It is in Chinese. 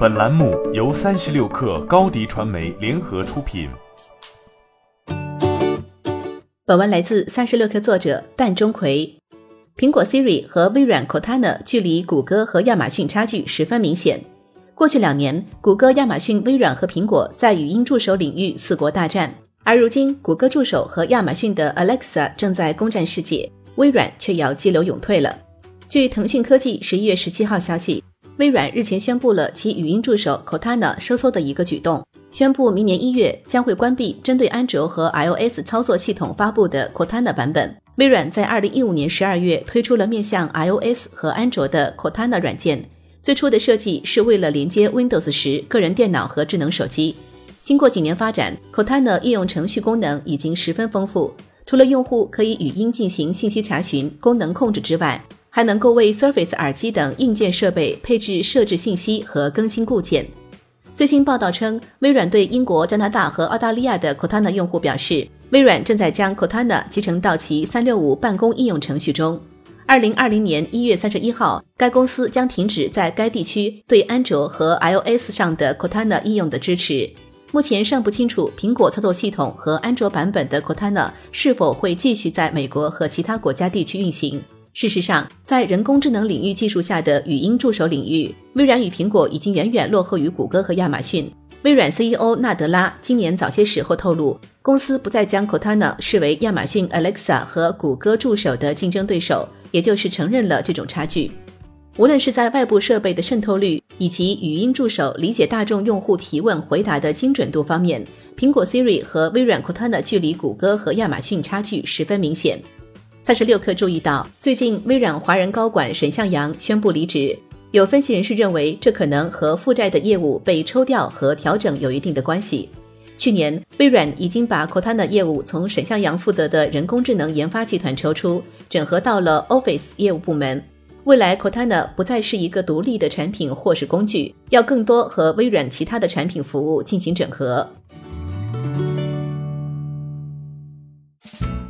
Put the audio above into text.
本栏目由三十六氪高低传媒联合出品。本文来自三十六氪作者蛋钟馗。苹果 Siri 和微软 Cortana 距离谷歌和亚马逊差距十分明显。过去两年，谷歌、亚马逊、微软和苹果在语音助手领域四国大战，而如今，谷歌助手和亚马逊的 Alexa 正在攻占世界，微软却要激流勇退了。据腾讯科技十一月十七号消息。微软日前宣布了其语音助手 Cortana 收缩的一个举动，宣布明年一月将会关闭针对安卓和 iOS 操作系统发布的 Cortana 版本。微软在二零一五年十二月推出了面向 iOS 和安卓的 Cortana 软件，最初的设计是为了连接 Windows 十个人电脑和智能手机。经过几年发展，Cortana 应用程序功能已经十分丰富，除了用户可以语音进行信息查询、功能控制之外，还能够为 Surface 耳机等硬件设备配置设置信息和更新固件。最新报道称，微软对英国、加拿大和澳大利亚的 Cortana 用户表示，微软正在将 Cortana 集成到其365办公应用程序中。2020年1月31号，该公司将停止在该地区对安卓和 iOS 上的 Cortana 应用的支持。目前尚不清楚苹果操作系统和安卓版本的 Cortana 是否会继续在美国和其他国家地区运行。事实上，在人工智能领域技术下的语音助手领域，微软与苹果已经远远落后于谷歌和亚马逊。微软 CEO 纳德拉今年早些时候透露，公司不再将 Cortana 视为亚马逊 Alexa 和谷歌助手的竞争对手，也就是承认了这种差距。无论是在外部设备的渗透率，以及语音助手理解大众用户提问回答的精准度方面，苹果 Siri 和微软 Cortana 距离谷歌和亚马逊差距十分明显。三十六氪注意到，最近微软华人高管沈向阳宣布离职。有分析人士认为，这可能和负债的业务被抽调和调整有一定的关系。去年，微软已经把 Cortana 业务从沈向阳负责的人工智能研发集团抽出，整合到了 Office 业务部门。未来，Cortana 不再是一个独立的产品或是工具，要更多和微软其他的产品服务进行整合。